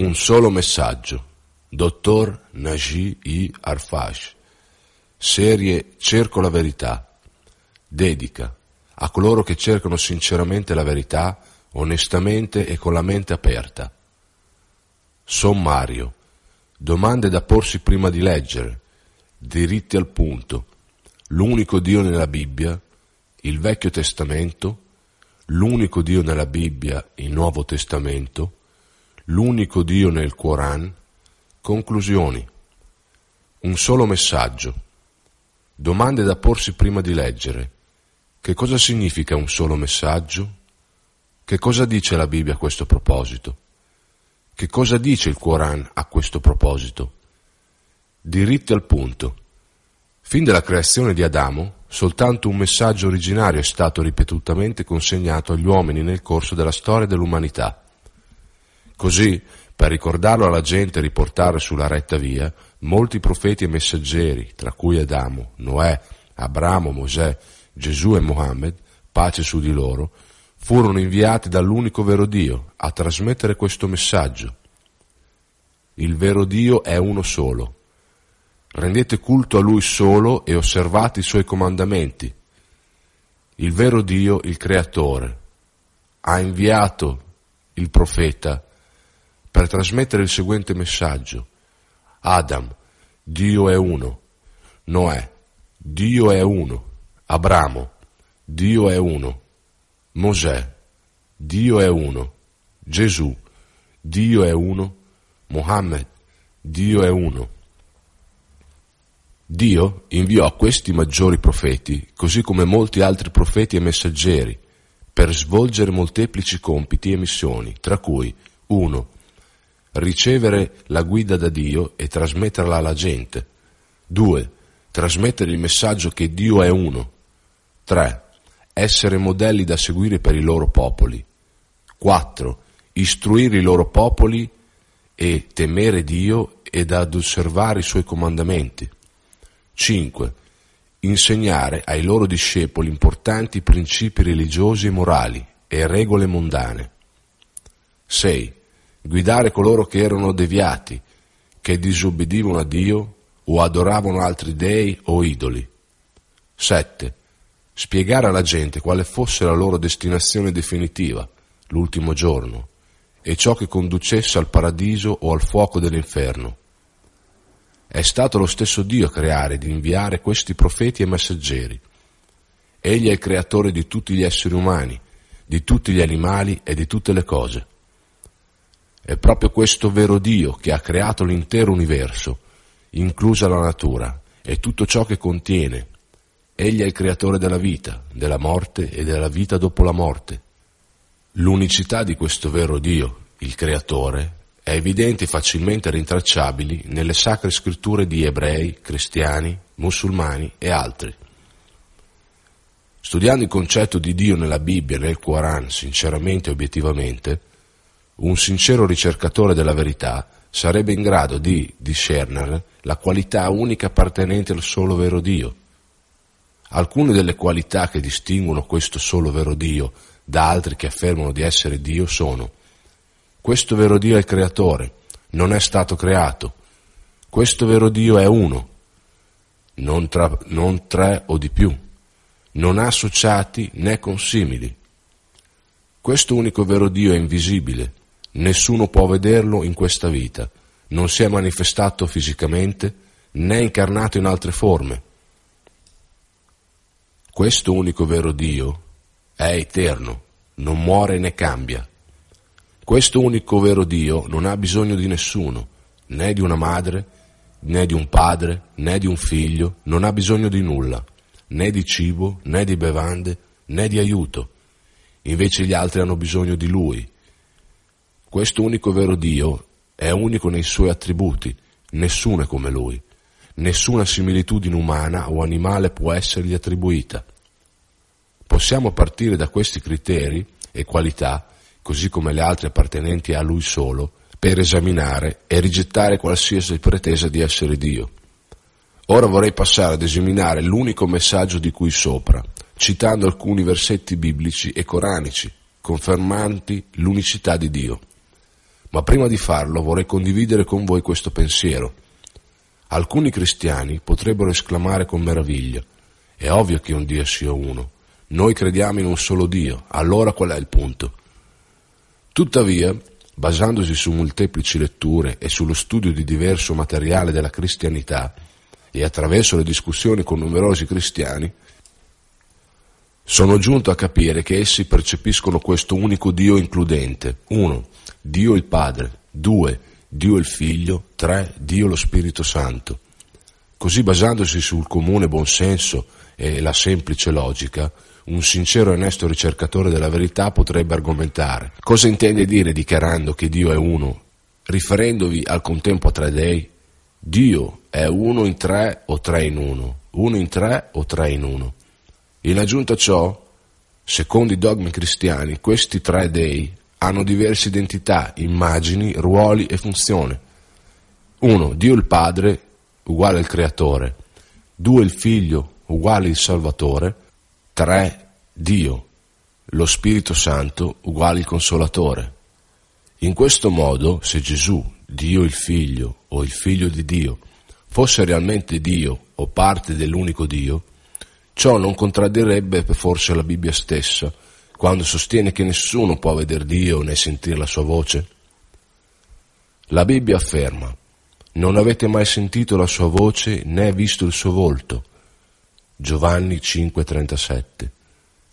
Un solo messaggio. Dottor Naji I. Arfash. Serie Cerco la verità. Dedica a coloro che cercano sinceramente la verità, onestamente e con la mente aperta. Sommario. Domande da porsi prima di leggere. Diritti al punto. L'unico Dio nella Bibbia, il Vecchio Testamento, l'unico Dio nella Bibbia, il Nuovo Testamento, l'unico Dio nel Quran, conclusioni. Un solo messaggio. Domande da porsi prima di leggere. Che cosa significa un solo messaggio? Che cosa dice la Bibbia a questo proposito? Che cosa dice il Quran a questo proposito? Diritti al punto. Fin dalla creazione di Adamo, soltanto un messaggio originario è stato ripetutamente consegnato agli uomini nel corso della storia dell'umanità. Così, per ricordarlo alla gente e riportare sulla retta via, molti profeti e messaggeri, tra cui Adamo, Noè, Abramo, Mosè, Gesù e Mohammed, pace su di loro, furono inviati dall'unico vero Dio a trasmettere questo messaggio. Il vero Dio è uno solo. Rendete culto a Lui solo e osservate i Suoi comandamenti. Il vero Dio, il Creatore, ha inviato il profeta per trasmettere il seguente messaggio. Adam, Dio è uno. Noè, Dio è uno. Abramo, Dio è uno. Mosè, Dio è uno. Gesù, Dio è uno. Mohammed, Dio è uno. Dio inviò questi maggiori profeti, così come molti altri profeti e messaggeri, per svolgere molteplici compiti e missioni, tra cui 1 ricevere la guida da Dio e trasmetterla alla gente. 2. Trasmettere il messaggio che Dio è uno. 3. Essere modelli da seguire per i loro popoli. 4. Istruire i loro popoli e temere Dio ed ad osservare i suoi comandamenti. 5. Insegnare ai loro discepoli importanti principi religiosi e morali e regole mondane. 6 guidare coloro che erano deviati, che disobbedivano a Dio o adoravano altri dei o idoli. 7. Spiegare alla gente quale fosse la loro destinazione definitiva, l'ultimo giorno, e ciò che conducesse al paradiso o al fuoco dell'inferno. È stato lo stesso Dio a creare ed inviare questi profeti e messaggeri. Egli è il creatore di tutti gli esseri umani, di tutti gli animali e di tutte le cose. È proprio questo vero Dio che ha creato l'intero universo, inclusa la natura e tutto ciò che contiene. Egli è il creatore della vita, della morte e della vita dopo la morte. L'unicità di questo vero Dio, il creatore, è evidente e facilmente rintracciabili nelle sacre scritture di ebrei, cristiani, musulmani e altri. Studiando il concetto di Dio nella Bibbia e nel Quran sinceramente e obiettivamente, un sincero ricercatore della verità sarebbe in grado di discernere la qualità unica appartenente al solo vero Dio. Alcune delle qualità che distinguono questo solo vero Dio da altri che affermano di essere Dio sono questo vero Dio è il creatore, non è stato creato, questo vero Dio è uno, non, tra, non tre o di più, non ha associati né consimili. Questo unico vero Dio è invisibile, Nessuno può vederlo in questa vita, non si è manifestato fisicamente né incarnato in altre forme. Questo unico vero Dio è eterno, non muore né cambia. Questo unico vero Dio non ha bisogno di nessuno, né di una madre, né di un padre, né di un figlio, non ha bisogno di nulla, né di cibo, né di bevande, né di aiuto. Invece gli altri hanno bisogno di Lui questo unico vero Dio è unico nei suoi attributi, nessuno è come Lui, nessuna similitudine umana o animale può essergli attribuita. Possiamo partire da questi criteri e qualità, così come le altre appartenenti a Lui solo, per esaminare e rigettare qualsiasi pretesa di essere Dio. Ora vorrei passare ad esaminare l'unico messaggio di cui sopra, citando alcuni versetti biblici e coranici, confermanti l'unicità di Dio. Ma prima di farlo vorrei condividere con voi questo pensiero. Alcuni cristiani potrebbero esclamare con meraviglia, è ovvio che un Dio sia uno, noi crediamo in un solo Dio, allora qual è il punto? Tuttavia, basandosi su molteplici letture e sullo studio di diverso materiale della cristianità e attraverso le discussioni con numerosi cristiani, sono giunto a capire che essi percepiscono questo unico Dio includente. 1. Dio il Padre. 2. Dio il Figlio. 3. Dio lo Spirito Santo. Così basandosi sul comune buonsenso e la semplice logica, un sincero e onesto ricercatore della verità potrebbe argomentare. Cosa intende dire dichiarando che Dio è uno? Riferendovi al contempo a tre dei? Dio è uno in tre o tre in uno? Uno in tre o tre in uno? In aggiunta a ciò, secondo i dogmi cristiani, questi tre dei hanno diverse identità, immagini, ruoli e funzioni. Uno, Dio il Padre, uguale al Creatore. Due, il Figlio, uguale il Salvatore. 3. Dio, lo Spirito Santo uguale il Consolatore. In questo modo, se Gesù, Dio il Figlio o il Figlio di Dio, fosse realmente Dio o parte dell'unico Dio, ciò non contraddirebbe forse la Bibbia stessa, quando sostiene che nessuno può vedere Dio né sentire la sua voce? La Bibbia afferma, non avete mai sentito la sua voce né visto il suo volto, Giovanni 5:37.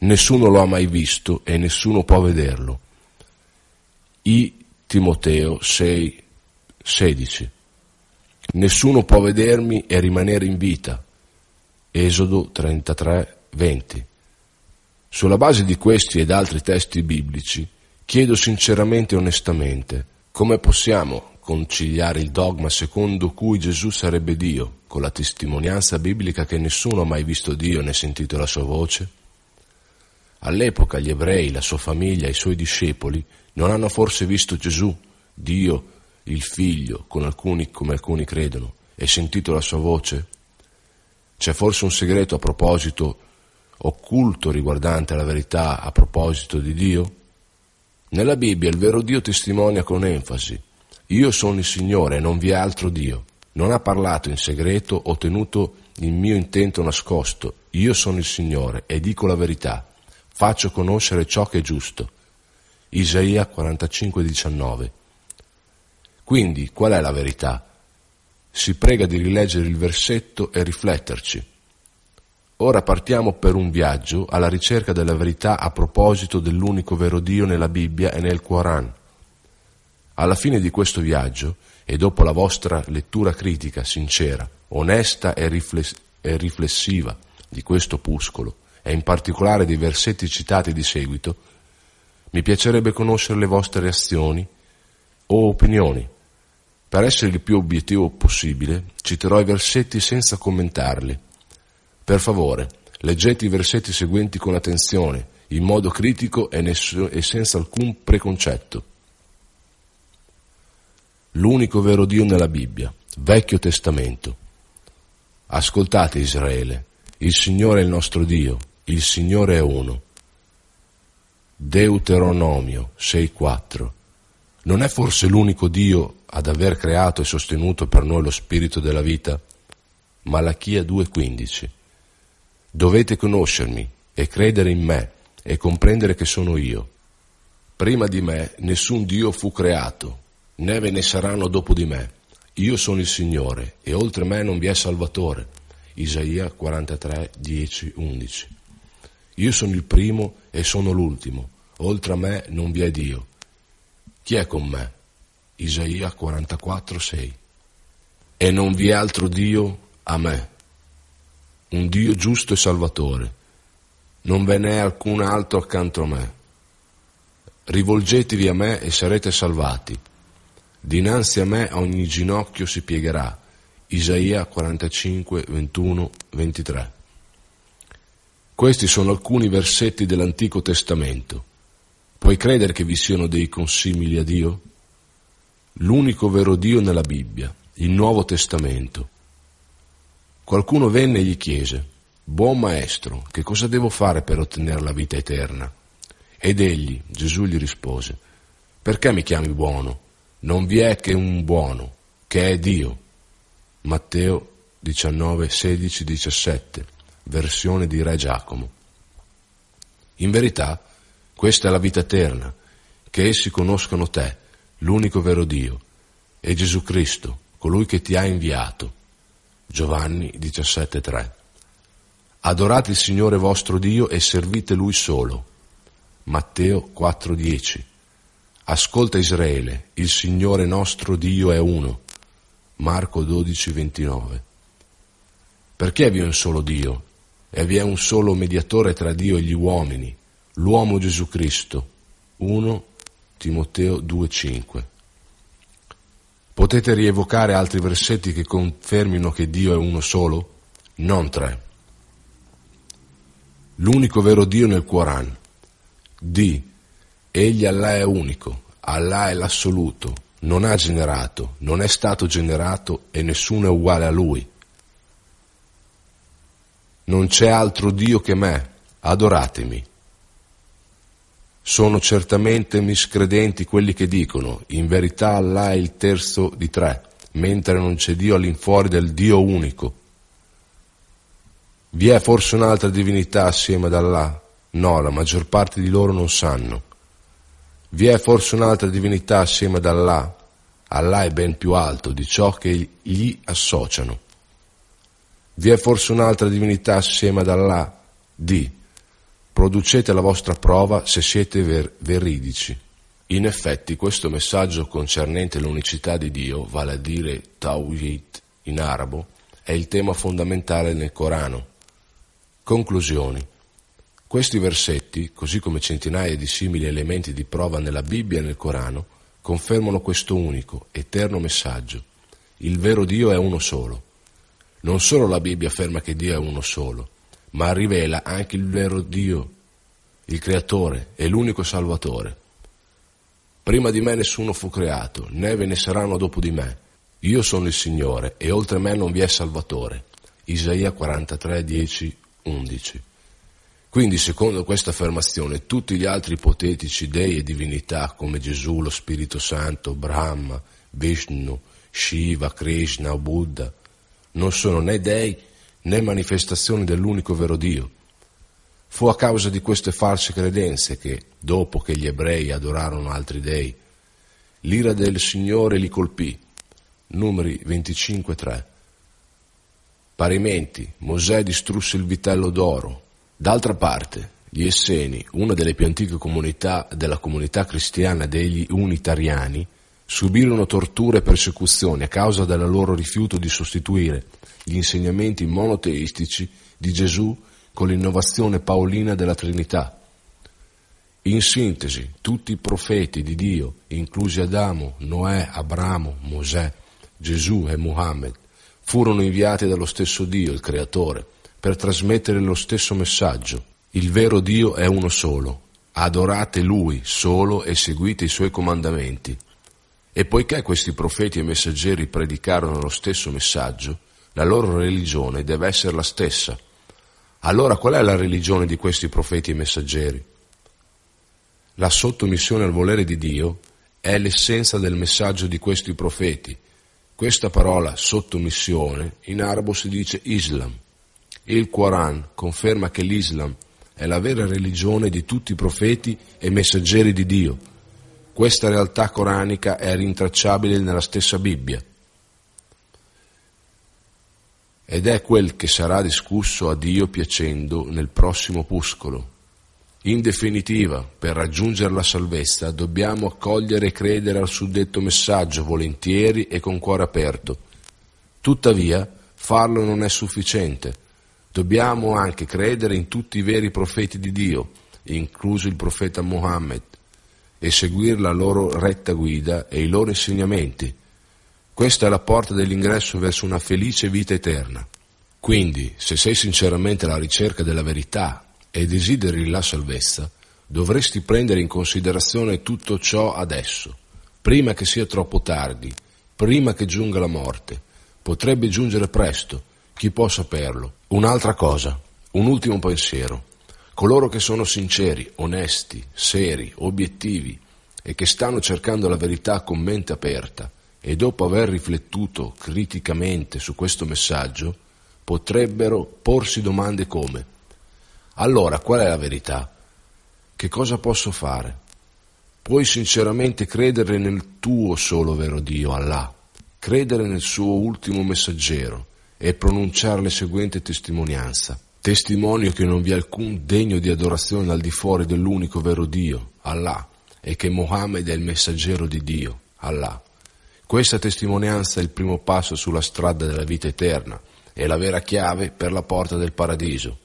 Nessuno lo ha mai visto e nessuno può vederlo. I Timoteo 6:16. Nessuno può vedermi e rimanere in vita. Esodo 33:20. Sulla base di questi ed altri testi biblici, chiedo sinceramente e onestamente come possiamo conciliare il dogma secondo cui Gesù sarebbe Dio con la testimonianza biblica che nessuno ha mai visto Dio né sentito la sua voce? All'epoca gli ebrei, la sua famiglia, i suoi discepoli non hanno forse visto Gesù, Dio, il Figlio, alcuni, come alcuni credono, e sentito la sua voce? C'è forse un segreto a proposito occulto riguardante la verità a proposito di Dio? Nella Bibbia il vero Dio testimonia con enfasi io sono il Signore e non vi è altro Dio. Non ha parlato in segreto o tenuto il mio intento nascosto. Io sono il Signore e dico la verità. Faccio conoscere ciò che è giusto. Isaia 45, 19. Quindi, qual è la verità? Si prega di rileggere il versetto e rifletterci. Ora partiamo per un viaggio alla ricerca della verità a proposito dell'unico vero Dio nella Bibbia e nel Quran. Alla fine di questo viaggio, e dopo la vostra lettura critica, sincera, onesta e, rifless- e riflessiva di questo opuscolo, e in particolare dei versetti citati di seguito, mi piacerebbe conoscere le vostre reazioni o opinioni. Per essere il più obiettivo possibile, citerò i versetti senza commentarli. Per favore, leggete i versetti seguenti con attenzione, in modo critico e, ness- e senza alcun preconcetto l'unico vero Dio nella Bibbia, Vecchio Testamento. Ascoltate Israele, il Signore è il nostro Dio, il Signore è uno. Deuteronomio 6.4 Non è forse l'unico Dio ad aver creato e sostenuto per noi lo spirito della vita? Malachia 2.15 Dovete conoscermi e credere in me e comprendere che sono io. Prima di me nessun Dio fu creato, né ve ne saranno dopo di me. Io sono il Signore e oltre me non vi è Salvatore. Isaia 43, 10, 11. Io sono il primo e sono l'ultimo, oltre a me non vi è Dio. Chi è con me? Isaia 44, 6. E non vi è altro Dio a me, un Dio giusto e salvatore. Non ve n'è alcun altro accanto a me. Rivolgetevi a me e sarete salvati Dinanzi a me ogni ginocchio si piegherà. Isaia 45, 21, 23. Questi sono alcuni versetti dell'Antico Testamento. Puoi credere che vi siano dei consimili a Dio? L'unico vero Dio nella Bibbia, il Nuovo Testamento. Qualcuno venne e gli chiese, Buon maestro, che cosa devo fare per ottenere la vita eterna? Ed egli, Gesù gli rispose, Perché mi chiami buono? Non vi è che un buono, che è Dio. Matteo 19, 16, 17, versione di Re Giacomo. In verità, questa è la vita eterna, che essi conoscano te, l'unico vero Dio, e Gesù Cristo, colui che ti ha inviato. Giovanni 17, 3. Adorate il Signore vostro Dio e servite Lui solo. Matteo 4, 10. Ascolta Israele, il Signore nostro Dio è uno. Marco 12, 29. Perché vi è un solo Dio e vi è un solo mediatore tra Dio e gli uomini, l'uomo Gesù Cristo. 1 Timoteo 2,5. Potete rievocare altri versetti che confermino che Dio è uno solo? Non tre. L'unico vero Dio nel Quran. Di, egli Allah è unico, Allah è l'assoluto, non ha generato, non è stato generato e nessuno è uguale a lui. Non c'è altro Dio che me, adoratemi. Sono certamente miscredenti quelli che dicono, in verità Allah è il terzo di tre, mentre non c'è Dio all'infuori del Dio unico. Vi è forse un'altra divinità assieme ad Allah? No, la maggior parte di loro non sanno. Vi è forse un'altra divinità assieme ad Allah? Allah è ben più alto di ciò che gli associano. Vi è forse un'altra divinità assieme ad Allah? Di, producete la vostra prova se siete ver- veridici. In effetti questo messaggio concernente l'unicità di Dio, vale a dire Tawhid in arabo, è il tema fondamentale nel Corano. Conclusioni. Questi versetti, così come centinaia di simili elementi di prova nella Bibbia e nel Corano, confermano questo unico, eterno messaggio. Il vero Dio è uno solo. Non solo la Bibbia afferma che Dio è uno solo, ma rivela anche il vero Dio, il Creatore e l'unico Salvatore. Prima di me nessuno fu creato, né ve ne saranno dopo di me. Io sono il Signore e oltre me non vi è Salvatore. Isaia 43, 10, 11. Quindi, secondo questa affermazione, tutti gli altri ipotetici dei e divinità come Gesù, lo Spirito Santo, Brahma, Vishnu, Shiva, Krishna o Buddha non sono né dei né manifestazioni dell'unico vero Dio. Fu a causa di queste false credenze che, dopo che gli ebrei adorarono altri dei, l'ira del Signore li colpì. Numeri 25.3. Parimenti, Mosè distrusse il vitello d'oro. D'altra parte, gli Esseni, una delle più antiche comunità della comunità cristiana degli Unitariani, subirono torture e persecuzioni a causa del loro rifiuto di sostituire gli insegnamenti monoteistici di Gesù con l'innovazione paolina della Trinità. In sintesi, tutti i profeti di Dio, inclusi Adamo, Noè, Abramo, Mosè, Gesù e Muhammad, furono inviati dallo stesso Dio, il Creatore, per trasmettere lo stesso messaggio. Il vero Dio è uno solo. Adorate Lui solo e seguite i Suoi comandamenti. E poiché questi profeti e messaggeri predicarono lo stesso messaggio, la loro religione deve essere la stessa. Allora qual è la religione di questi profeti e messaggeri? La sottomissione al volere di Dio è l'essenza del messaggio di questi profeti. Questa parola sottomissione in arabo si dice Islam. Il Quran conferma che l'Islam è la vera religione di tutti i profeti e messaggeri di Dio questa realtà coranica è rintracciabile nella stessa Bibbia ed è quel che sarà discusso a Dio piacendo nel prossimo opuscolo. In definitiva, per raggiungere la salvezza dobbiamo accogliere e credere al suddetto messaggio volentieri e con cuore aperto. Tuttavia, farlo non è sufficiente. Dobbiamo anche credere in tutti i veri profeti di Dio, incluso il profeta Mohammed, e seguire la loro retta guida e i loro insegnamenti. Questa è la porta dell'ingresso verso una felice vita eterna. Quindi, se sei sinceramente alla ricerca della verità e desideri la salvezza, dovresti prendere in considerazione tutto ciò adesso, prima che sia troppo tardi, prima che giunga la morte. Potrebbe giungere presto, chi può saperlo. Un'altra cosa, un ultimo pensiero. Coloro che sono sinceri, onesti, seri, obiettivi e che stanno cercando la verità con mente aperta e dopo aver riflettuto criticamente su questo messaggio, potrebbero porsi domande come allora qual è la verità? Che cosa posso fare? Puoi sinceramente credere nel tuo solo vero Dio, Allah, credere nel suo ultimo messaggero e pronunciare la seguente testimonianza. Testimonio che non vi è alcun degno di adorazione al di fuori dell'unico vero Dio, Allah, e che Mohammed è il messaggero di Dio, Allah. Questa testimonianza è il primo passo sulla strada della vita eterna e la vera chiave per la porta del paradiso.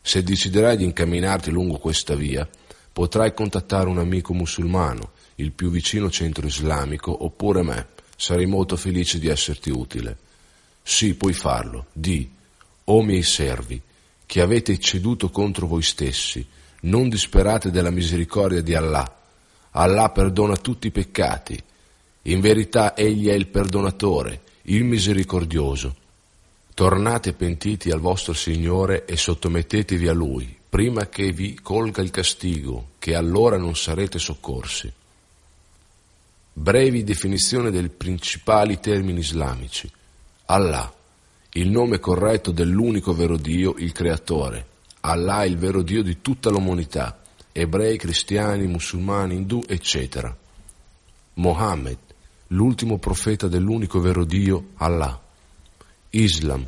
Se deciderai di incamminarti lungo questa via, potrai contattare un amico musulmano, il più vicino centro islamico, oppure me. Sarei molto felice di esserti utile. Sì, puoi farlo. Di, o miei servi, che avete ceduto contro voi stessi, non disperate della misericordia di Allah Allah perdona tutti i peccati. In verità Egli è il perdonatore, il misericordioso. Tornate pentiti al vostro Signore e sottomettetevi a Lui, prima che vi colga il castigo, che allora non sarete soccorsi. Brevi definizione dei principali termini islamici. Allah, il nome corretto dell'unico vero Dio, il Creatore. Allah è il vero Dio di tutta l'umanità ebrei, cristiani, musulmani, indù, eccetera. Mohammed, l'ultimo profeta dell'unico vero Dio, Allah. Islam,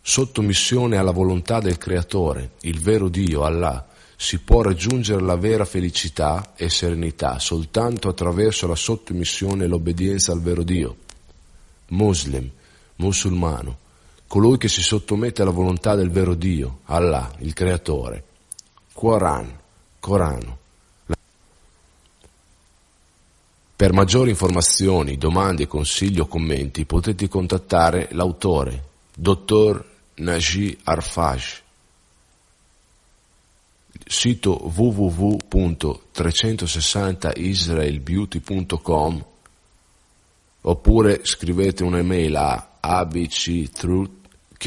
sottomissione alla volontà del Creatore, il vero Dio, Allah. Si può raggiungere la vera felicità e serenità soltanto attraverso la sottomissione e l'obbedienza al vero Dio. Muslim, musulmano, colui che si sottomette alla volontà del vero Dio, Allah, il Creatore. Quran, Corano. Per maggiori informazioni, domande, consigli o commenti potete contattare l'autore, dottor Naji Arfaj, sito www.360israelbeauty.com oppure scrivete un'email a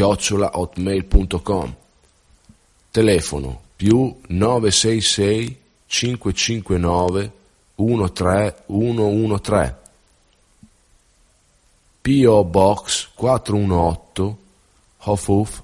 abctruth.hotmail.com telefono più 966 559 13113 P.O. Box 418 Hofuf